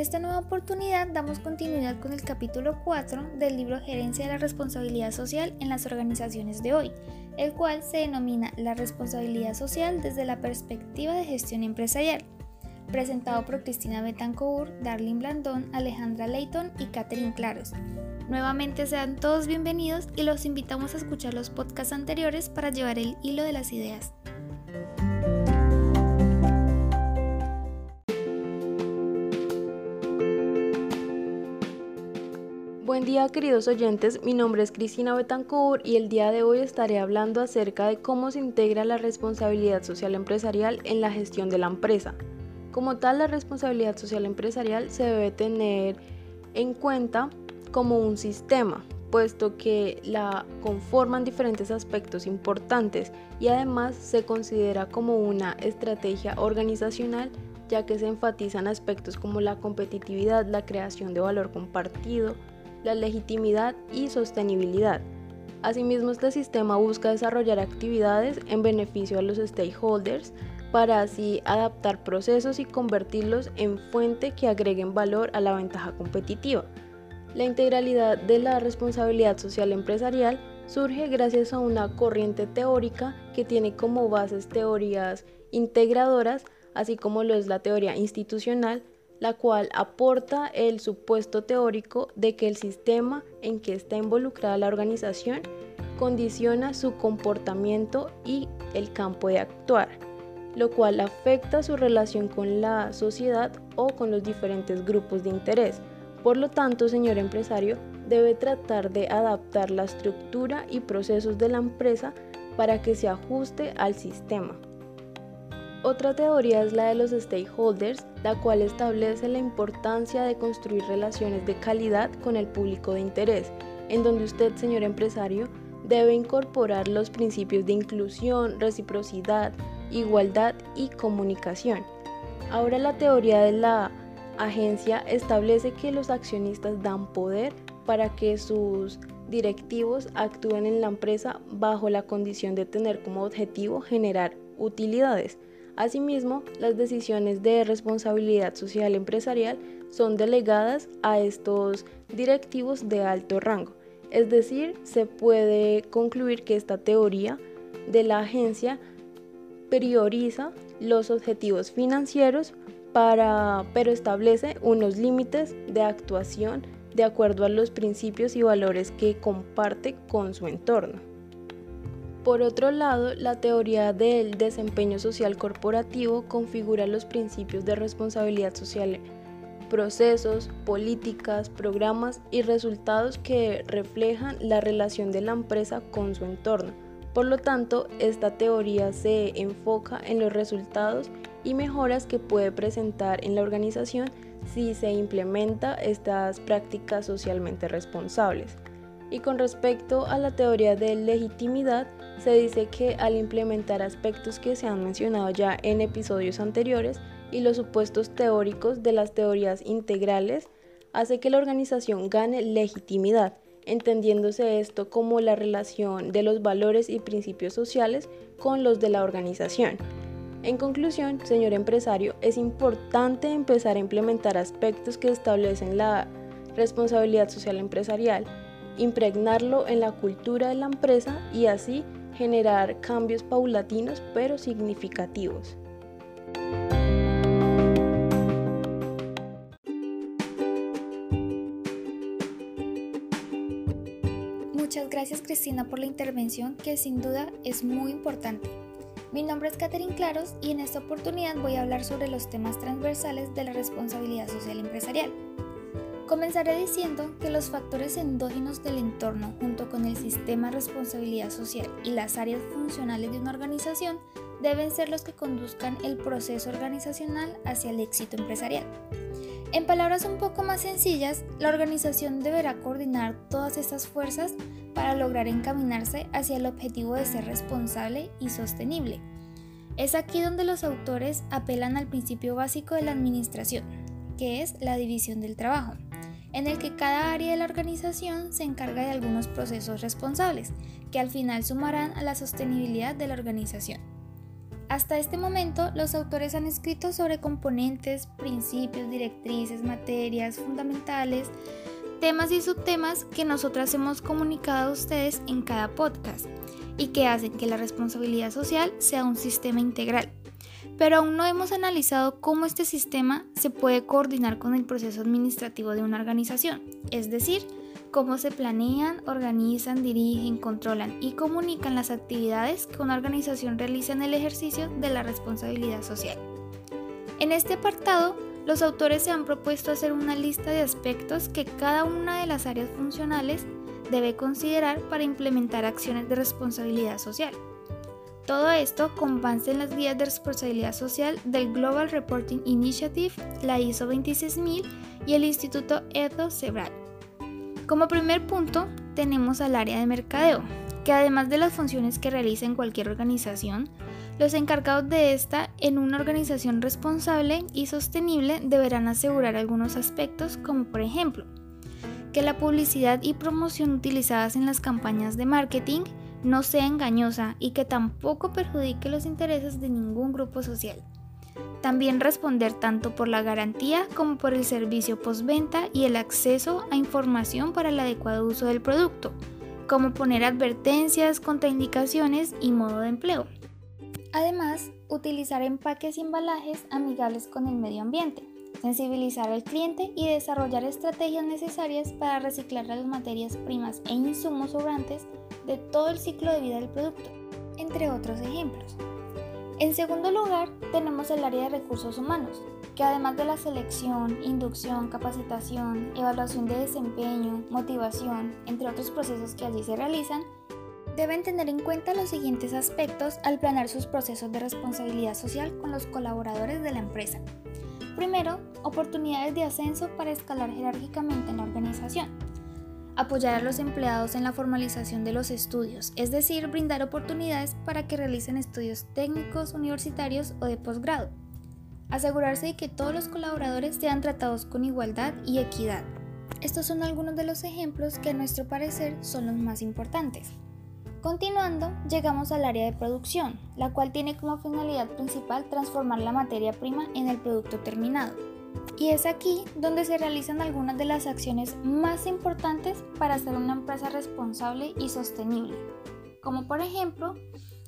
esta nueva oportunidad damos continuidad con el capítulo 4 del libro Gerencia de la Responsabilidad Social en las Organizaciones de hoy, el cual se denomina La responsabilidad social desde la perspectiva de gestión empresarial, presentado por Cristina Betancourt, Darlene Blandón, Alejandra Leighton y Catherine Claros. Nuevamente sean todos bienvenidos y los invitamos a escuchar los podcasts anteriores para llevar el hilo de las ideas. Buen día queridos oyentes, mi nombre es Cristina Betancourt y el día de hoy estaré hablando acerca de cómo se integra la responsabilidad social empresarial en la gestión de la empresa. Como tal, la responsabilidad social empresarial se debe tener en cuenta como un sistema, puesto que la conforman diferentes aspectos importantes y además se considera como una estrategia organizacional ya que se enfatizan aspectos como la competitividad, la creación de valor compartido, la legitimidad y sostenibilidad. Asimismo, este sistema busca desarrollar actividades en beneficio a los stakeholders para así adaptar procesos y convertirlos en fuente que agreguen valor a la ventaja competitiva. La integralidad de la responsabilidad social empresarial surge gracias a una corriente teórica que tiene como bases teorías integradoras, así como lo es la teoría institucional, la cual aporta el supuesto teórico de que el sistema en que está involucrada la organización condiciona su comportamiento y el campo de actuar, lo cual afecta su relación con la sociedad o con los diferentes grupos de interés. Por lo tanto, señor empresario, debe tratar de adaptar la estructura y procesos de la empresa para que se ajuste al sistema. Otra teoría es la de los stakeholders, la cual establece la importancia de construir relaciones de calidad con el público de interés, en donde usted, señor empresario, debe incorporar los principios de inclusión, reciprocidad, igualdad y comunicación. Ahora la teoría de la agencia establece que los accionistas dan poder para que sus directivos actúen en la empresa bajo la condición de tener como objetivo generar utilidades. Asimismo, las decisiones de responsabilidad social empresarial son delegadas a estos directivos de alto rango. Es decir, se puede concluir que esta teoría de la agencia prioriza los objetivos financieros para, pero establece unos límites de actuación de acuerdo a los principios y valores que comparte con su entorno. Por otro lado, la teoría del desempeño social corporativo configura los principios de responsabilidad social, procesos, políticas, programas y resultados que reflejan la relación de la empresa con su entorno. Por lo tanto, esta teoría se enfoca en los resultados y mejoras que puede presentar en la organización si se implementa estas prácticas socialmente responsables. Y con respecto a la teoría de legitimidad, se dice que al implementar aspectos que se han mencionado ya en episodios anteriores y los supuestos teóricos de las teorías integrales, hace que la organización gane legitimidad, entendiéndose esto como la relación de los valores y principios sociales con los de la organización. En conclusión, señor empresario, es importante empezar a implementar aspectos que establecen la responsabilidad social empresarial impregnarlo en la cultura de la empresa y así generar cambios paulatinos pero significativos. Muchas gracias Cristina por la intervención que sin duda es muy importante. Mi nombre es Catherine Claros y en esta oportunidad voy a hablar sobre los temas transversales de la responsabilidad social empresarial. Comenzaré diciendo que los factores endógenos del entorno junto con el sistema de responsabilidad social y las áreas funcionales de una organización deben ser los que conduzcan el proceso organizacional hacia el éxito empresarial. En palabras un poco más sencillas, la organización deberá coordinar todas estas fuerzas para lograr encaminarse hacia el objetivo de ser responsable y sostenible. Es aquí donde los autores apelan al principio básico de la administración, que es la división del trabajo en el que cada área de la organización se encarga de algunos procesos responsables, que al final sumarán a la sostenibilidad de la organización. Hasta este momento, los autores han escrito sobre componentes, principios, directrices, materias fundamentales, temas y subtemas que nosotras hemos comunicado a ustedes en cada podcast y que hacen que la responsabilidad social sea un sistema integral. Pero aún no hemos analizado cómo este sistema se puede coordinar con el proceso administrativo de una organización, es decir, cómo se planean, organizan, dirigen, controlan y comunican las actividades que una organización realiza en el ejercicio de la responsabilidad social. En este apartado, los autores se han propuesto hacer una lista de aspectos que cada una de las áreas funcionales debe considerar para implementar acciones de responsabilidad social. Todo esto con base en las guías de responsabilidad social del Global Reporting Initiative, la ISO 26000 y el Instituto Edo Sebral. Como primer punto, tenemos al área de mercadeo, que además de las funciones que realiza en cualquier organización, los encargados de esta en una organización responsable y sostenible deberán asegurar algunos aspectos como por ejemplo, que la publicidad y promoción utilizadas en las campañas de marketing no sea engañosa y que tampoco perjudique los intereses de ningún grupo social. También responder tanto por la garantía como por el servicio postventa y el acceso a información para el adecuado uso del producto, como poner advertencias, contraindicaciones y modo de empleo. Además, utilizar empaques y embalajes amigables con el medio ambiente, sensibilizar al cliente y desarrollar estrategias necesarias para reciclar las materias primas e insumos sobrantes de todo el ciclo de vida del producto, entre otros ejemplos. En segundo lugar, tenemos el área de recursos humanos, que además de la selección, inducción, capacitación, evaluación de desempeño, motivación, entre otros procesos que allí se realizan, deben tener en cuenta los siguientes aspectos al planear sus procesos de responsabilidad social con los colaboradores de la empresa. Primero, oportunidades de ascenso para escalar jerárquicamente en la organización. Apoyar a los empleados en la formalización de los estudios, es decir, brindar oportunidades para que realicen estudios técnicos, universitarios o de posgrado. Asegurarse de que todos los colaboradores sean tratados con igualdad y equidad. Estos son algunos de los ejemplos que a nuestro parecer son los más importantes. Continuando, llegamos al área de producción, la cual tiene como finalidad principal transformar la materia prima en el producto terminado. Y es aquí donde se realizan algunas de las acciones más importantes para ser una empresa responsable y sostenible, como por ejemplo,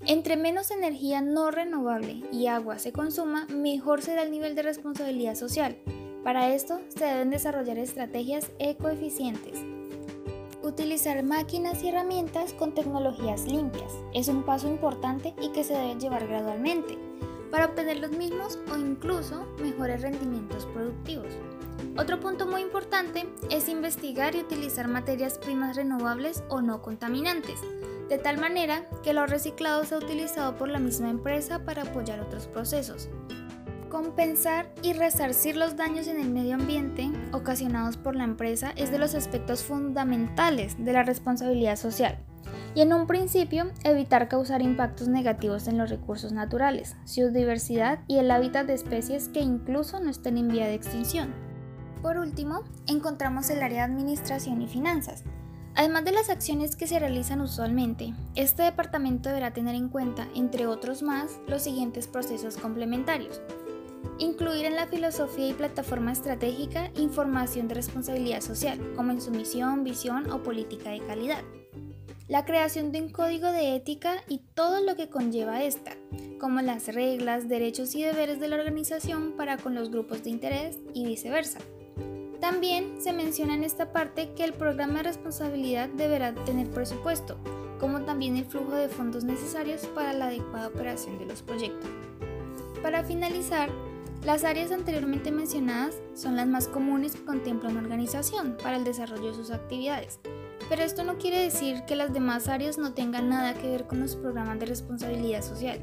entre menos energía no renovable y agua se consuma, mejor será el nivel de responsabilidad social. Para esto se deben desarrollar estrategias ecoeficientes, Utilizar máquinas y herramientas con tecnologías limpias. Es un paso importante y que se debe llevar gradualmente para obtener los mismos o incluso mejores rendimientos productivos. Otro punto muy importante es investigar y utilizar materias primas renovables o no contaminantes, de tal manera que lo reciclado sea utilizado por la misma empresa para apoyar otros procesos. Compensar y resarcir los daños en el medio ambiente ocasionados por la empresa es de los aspectos fundamentales de la responsabilidad social. Y en un principio, evitar causar impactos negativos en los recursos naturales, su diversidad y el hábitat de especies que incluso no estén en vía de extinción. Por último, encontramos el área de administración y finanzas. Además de las acciones que se realizan usualmente, este departamento deberá tener en cuenta, entre otros más, los siguientes procesos complementarios. Incluir en la filosofía y plataforma estratégica información de responsabilidad social, como en su misión, visión o política de calidad. La creación de un código de ética y todo lo que conlleva esta, como las reglas, derechos y deberes de la organización para con los grupos de interés y viceversa. También se menciona en esta parte que el programa de responsabilidad deberá tener presupuesto, como también el flujo de fondos necesarios para la adecuada operación de los proyectos. Para finalizar, las áreas anteriormente mencionadas son las más comunes que contempla una organización para el desarrollo de sus actividades, pero esto no quiere decir que las demás áreas no tengan nada que ver con los programas de responsabilidad social.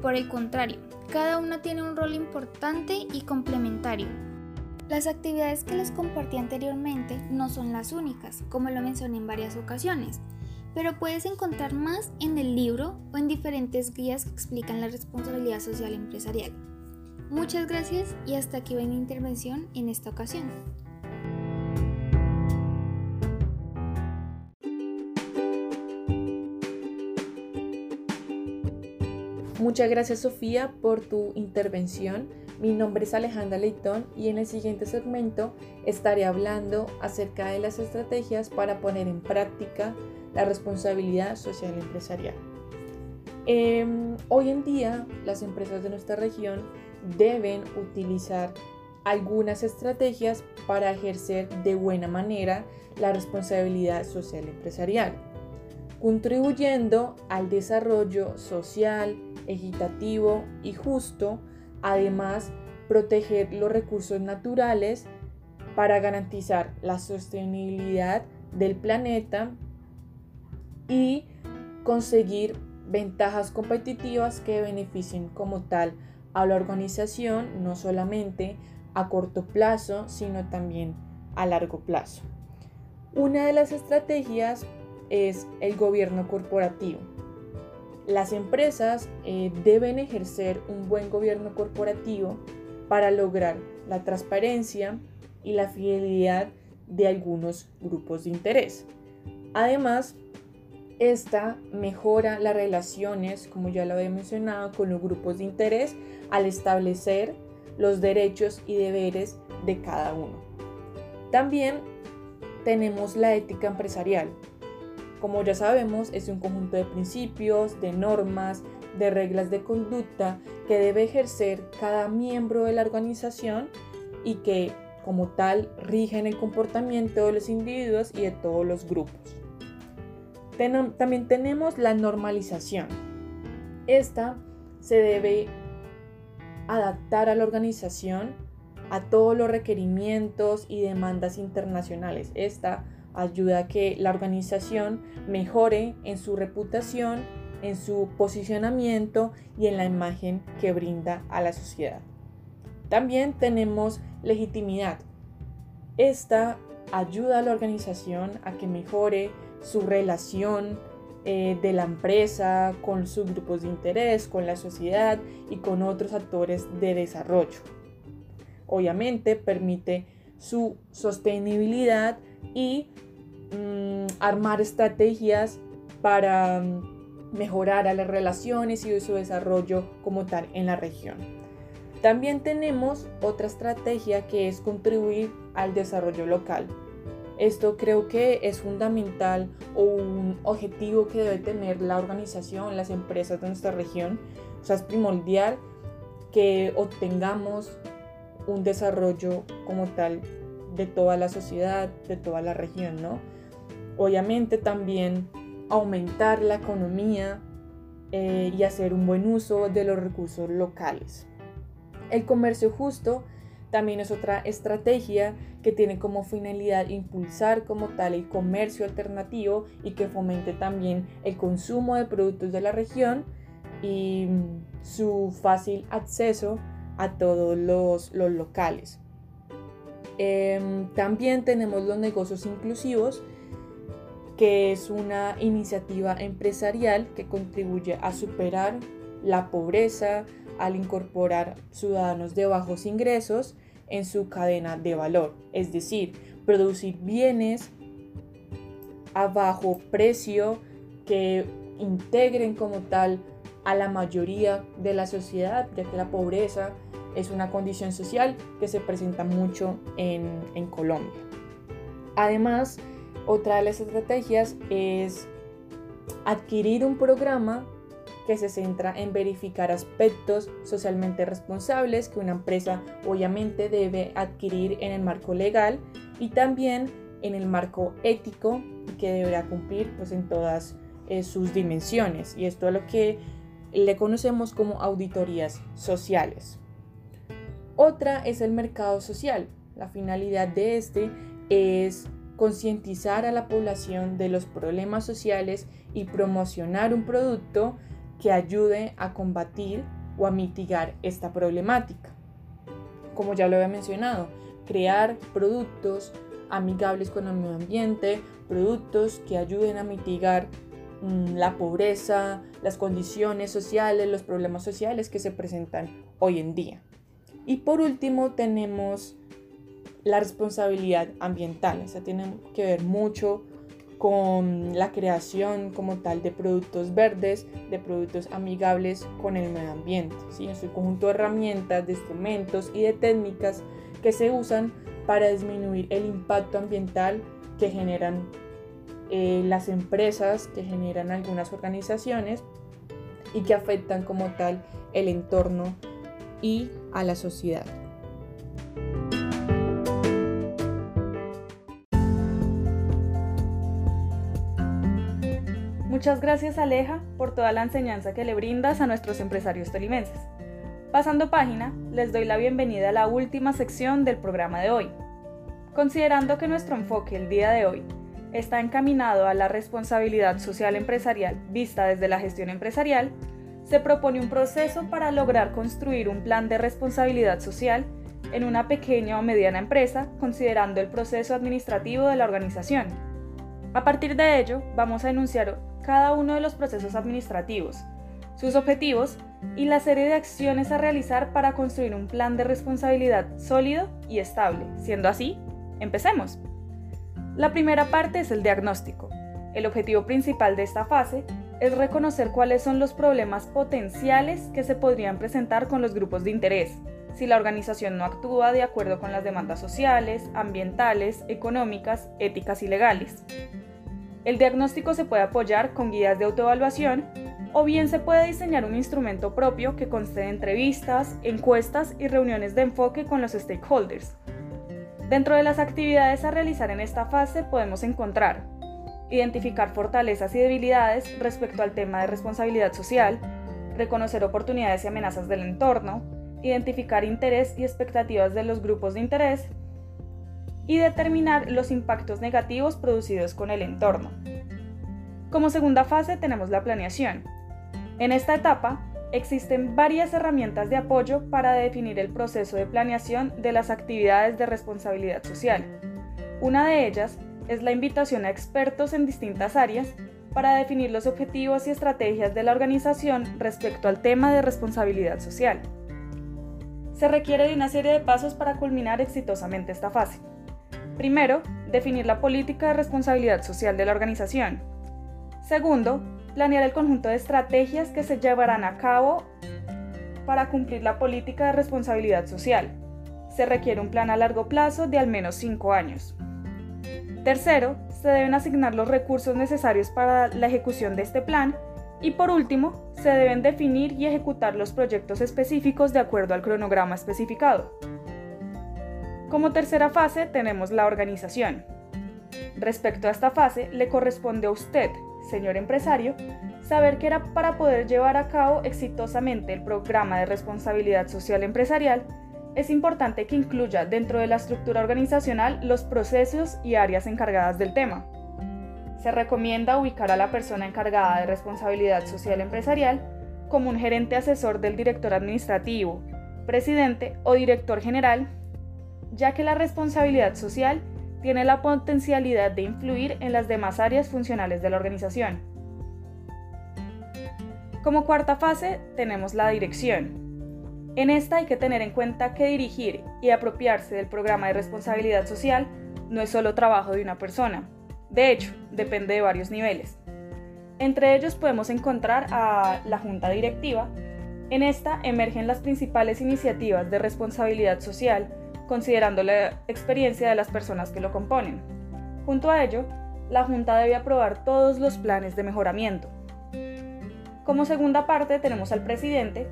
Por el contrario, cada una tiene un rol importante y complementario. Las actividades que les compartí anteriormente no son las únicas, como lo mencioné en varias ocasiones, pero puedes encontrar más en el libro o en diferentes guías que explican la responsabilidad social empresarial. Muchas gracias y hasta aquí va mi intervención en esta ocasión. Muchas gracias Sofía por tu intervención. Mi nombre es Alejandra Leitón y en el siguiente segmento estaré hablando acerca de las estrategias para poner en práctica la responsabilidad social empresarial. Em, hoy en día las empresas de nuestra región deben utilizar algunas estrategias para ejercer de buena manera la responsabilidad social empresarial, contribuyendo al desarrollo social, equitativo y justo, además proteger los recursos naturales para garantizar la sostenibilidad del planeta y conseguir ventajas competitivas que beneficien como tal a la organización, no solamente a corto plazo, sino también a largo plazo. Una de las estrategias es el gobierno corporativo. Las empresas eh, deben ejercer un buen gobierno corporativo para lograr la transparencia y la fidelidad de algunos grupos de interés. Además, esta mejora las relaciones, como ya lo había mencionado, con los grupos de interés al establecer los derechos y deberes de cada uno. También tenemos la ética empresarial. Como ya sabemos, es un conjunto de principios, de normas, de reglas de conducta que debe ejercer cada miembro de la organización y que como tal rigen el comportamiento de los individuos y de todos los grupos. también tenemos la normalización. Esta se debe adaptar a la organización a todos los requerimientos y demandas internacionales. Esta ayuda a que la organización mejore en su reputación, en su posicionamiento y en la imagen que brinda a la sociedad. También tenemos legitimidad. Esta ayuda a la organización a que mejore su relación eh, de la empresa, con sus grupos de interés, con la sociedad y con otros actores de desarrollo. Obviamente permite su sostenibilidad y mm, armar estrategias para mm, mejorar las relaciones y su desarrollo como tal en la región. También tenemos otra estrategia que es contribuir al desarrollo local. Esto creo que es fundamental o un objetivo que debe tener la organización, las empresas de nuestra región. O sea, es primordial que obtengamos un desarrollo como tal de toda la sociedad, de toda la región, ¿no? Obviamente también aumentar la economía eh, y hacer un buen uso de los recursos locales. El comercio justo también es otra estrategia que tiene como finalidad impulsar como tal el comercio alternativo y que fomente también el consumo de productos de la región y mm, su fácil acceso a todos los, locales. Em, también tenemos los negocios inclusivos, que es una iniciativa empresarial que contribuye a superar la pobreza al incorporar ciudadanos de bajos ingresos en su cadena de valor, es decir, producir bienes a bajo precio que integren como tal a la mayoría de la sociedad, ya que la pobreza es una condición social que se presenta mucho en, en Colombia. Además, otra de las estrategias es adquirir un programa que se centra en verificar aspectos socialmente responsables que una empresa obviamente debe adquirir en el marco legal y también en el marco ético que deberá cumplir pues, en todas eh, sus dimensiones. Y esto es lo que le conocemos como auditorías sociales. Otra es el mercado social. La finalidad de este es concientizar a la población de los problemas sociales y promocionar un producto que ayude a combatir o a mitigar esta problemática. Como ya lo había mencionado, crear productos amigables con el medio ambiente, productos que ayuden a mitigar la pobreza, las condiciones sociales, los problemas sociales que se presentan hoy en día. Y por último tenemos la responsabilidad ambiental. Esa tiene que ver mucho con la creación como tal de productos verdes, de productos amigables con el medio ambiente. ¿sí? Es un conjunto de herramientas, de instrumentos y de técnicas que se usan para disminuir el impacto ambiental que generan eh, las empresas, que generan algunas organizaciones y que afectan como tal el entorno y a la sociedad. Muchas gracias Aleja por toda la enseñanza que le brindas a nuestros empresarios tolimenses. Pasando página, les doy la bienvenida a la última sección del programa de hoy. Considerando que nuestro enfoque el día de hoy está encaminado a la responsabilidad social empresarial vista desde la gestión empresarial, se propone un proceso para lograr construir un plan de responsabilidad social en una pequeña o mediana empresa, considerando el proceso administrativo de la organización. A partir de ello, vamos a enunciar cada uno de los procesos administrativos, sus objetivos y la serie de acciones a realizar para construir un plan de responsabilidad sólido y estable. Siendo así, empecemos. La primera parte es el diagnóstico. El objetivo principal de esta fase es reconocer cuáles son los problemas potenciales que se podrían presentar con los grupos de interés, si la organización no actúa de acuerdo con las demandas sociales, ambientales, económicas, éticas y legales. El diagnóstico se puede apoyar con guías de autoevaluación o bien se puede diseñar un instrumento propio que conste entrevistas, encuestas y reuniones de enfoque con los stakeholders. Dentro de las actividades a realizar en esta fase podemos encontrar identificar fortalezas y debilidades respecto al tema de responsabilidad social, reconocer oportunidades y amenazas del entorno, identificar interés y expectativas de los grupos de interés y determinar los impactos negativos producidos con el entorno. Como segunda fase tenemos la planeación. En esta etapa existen varias herramientas de apoyo para definir el proceso de planeación de las actividades de responsabilidad social. Una de ellas es la invitación a expertos en distintas áreas para definir los objetivos y estrategias de la organización respecto al tema de responsabilidad social. Se requiere de una serie de pasos para culminar exitosamente esta fase. Primero, definir la política de responsabilidad social de la organización. Segundo, planear el conjunto de estrategias que se llevarán a cabo para cumplir la política de responsabilidad social. Se requiere un plan a largo plazo de al menos 5 años. Tercero, se deben asignar los recursos necesarios para la ejecución de este plan. Y por último, se deben definir y ejecutar los proyectos específicos de acuerdo al cronograma especificado. Como tercera fase tenemos la organización. Respecto a esta fase, le corresponde a usted, señor empresario, saber que era para poder llevar a cabo exitosamente el programa de responsabilidad social empresarial, es importante que incluya dentro de la estructura organizacional los procesos y áreas encargadas del tema. Se recomienda ubicar a la persona encargada de responsabilidad social empresarial como un gerente asesor del director administrativo, presidente o director general ya que la responsabilidad social tiene la potencialidad de influir en las demás áreas funcionales de la organización. Como cuarta fase tenemos la dirección. En esta hay que tener en cuenta que dirigir y apropiarse del programa de responsabilidad social no es solo trabajo de una persona. De hecho, depende de varios niveles. Entre ellos podemos encontrar a la junta directiva. En esta emergen las principales iniciativas de responsabilidad social considerando la experiencia de las personas que lo componen. Junto a ello, la Junta debe aprobar todos los planes de mejoramiento. Como segunda parte tenemos al presidente.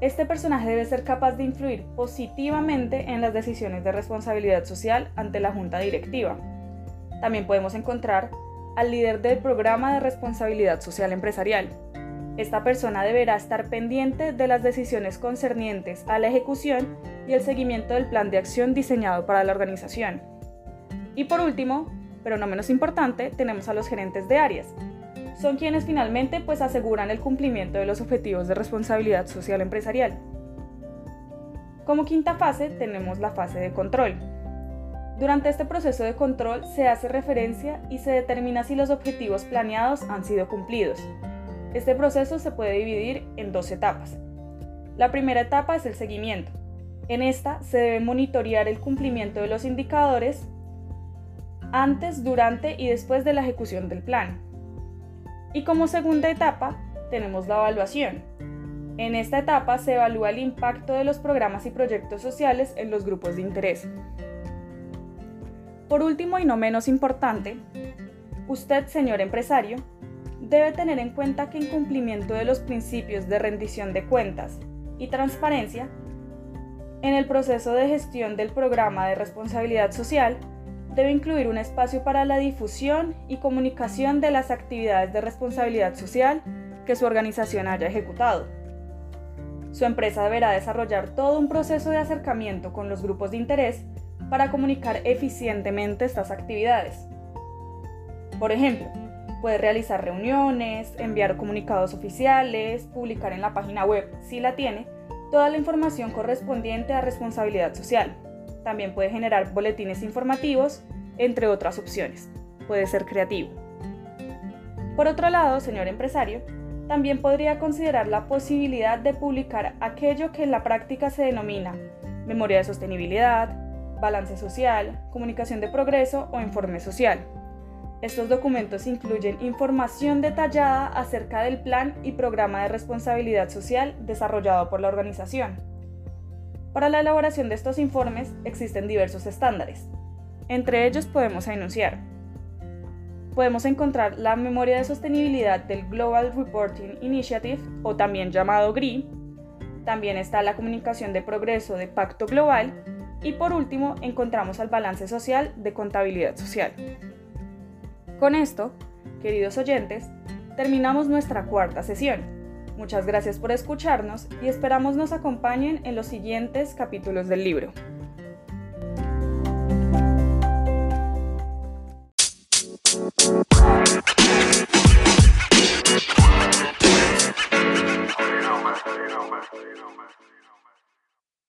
Este personaje debe ser capaz de influir positivamente en las decisiones de responsabilidad social ante la Junta Directiva. También podemos encontrar al líder del programa de responsabilidad social empresarial, esta persona deberá estar pendiente de las decisiones concernientes a la ejecución y el seguimiento del plan de acción diseñado para la organización. Y por último, pero no menos importante, tenemos a los gerentes de áreas. Son quienes finalmente pues aseguran el cumplimiento de los objetivos de responsabilidad social empresarial. Como quinta fase tenemos la fase de control. Durante este proceso de control se hace referencia y se determina si los objetivos planeados han sido cumplidos, este proceso se puede dividir en dos etapas. La primera etapa es el seguimiento. En esta se debe monitorear el cumplimiento de los indicadores antes, durante y después de la ejecución del plan. Y como segunda etapa tenemos la evaluación. En esta etapa se evalúa el impacto de los programas y proyectos sociales en los grupos de interés. Por último y no menos importante, usted, señor empresario, debe tener en cuenta que en cumplimiento de los principios de rendición de cuentas y transparencia, en el proceso de gestión del programa de responsabilidad social, debe incluir un espacio para la difusión y comunicación de las actividades de responsabilidad social que su organización haya ejecutado. Su empresa deberá desarrollar todo un proceso de acercamiento con los grupos de interés para comunicar eficientemente estas actividades. Por ejemplo, puede realizar reuniones, enviar comunicados oficiales, publicar en la página web, si la tiene, toda la información correspondiente a responsabilidad social. También puede generar boletines informativos, entre otras opciones. Puede ser creativo. Por otro lado, señor empresario, también podría considerar la posibilidad de publicar aquello que en la práctica se denomina memoria de sostenibilidad, balance social, comunicación de progreso o informe social. Estos documentos incluyen información detallada acerca del plan y programa de responsabilidad social desarrollado por la organización. Para la elaboración de estos informes existen diversos estándares. Entre ellos podemos enunciar. Podemos encontrar la memoria de sostenibilidad del Global Reporting Initiative o también llamado GRI. También está la comunicación de progreso de Pacto Global y por último encontramos el balance social de contabilidad social. Con esto, queridos oyentes, terminamos nuestra cuarta sesión. Muchas gracias por escucharnos y esperamos nos acompañen en los siguientes capítulos del libro.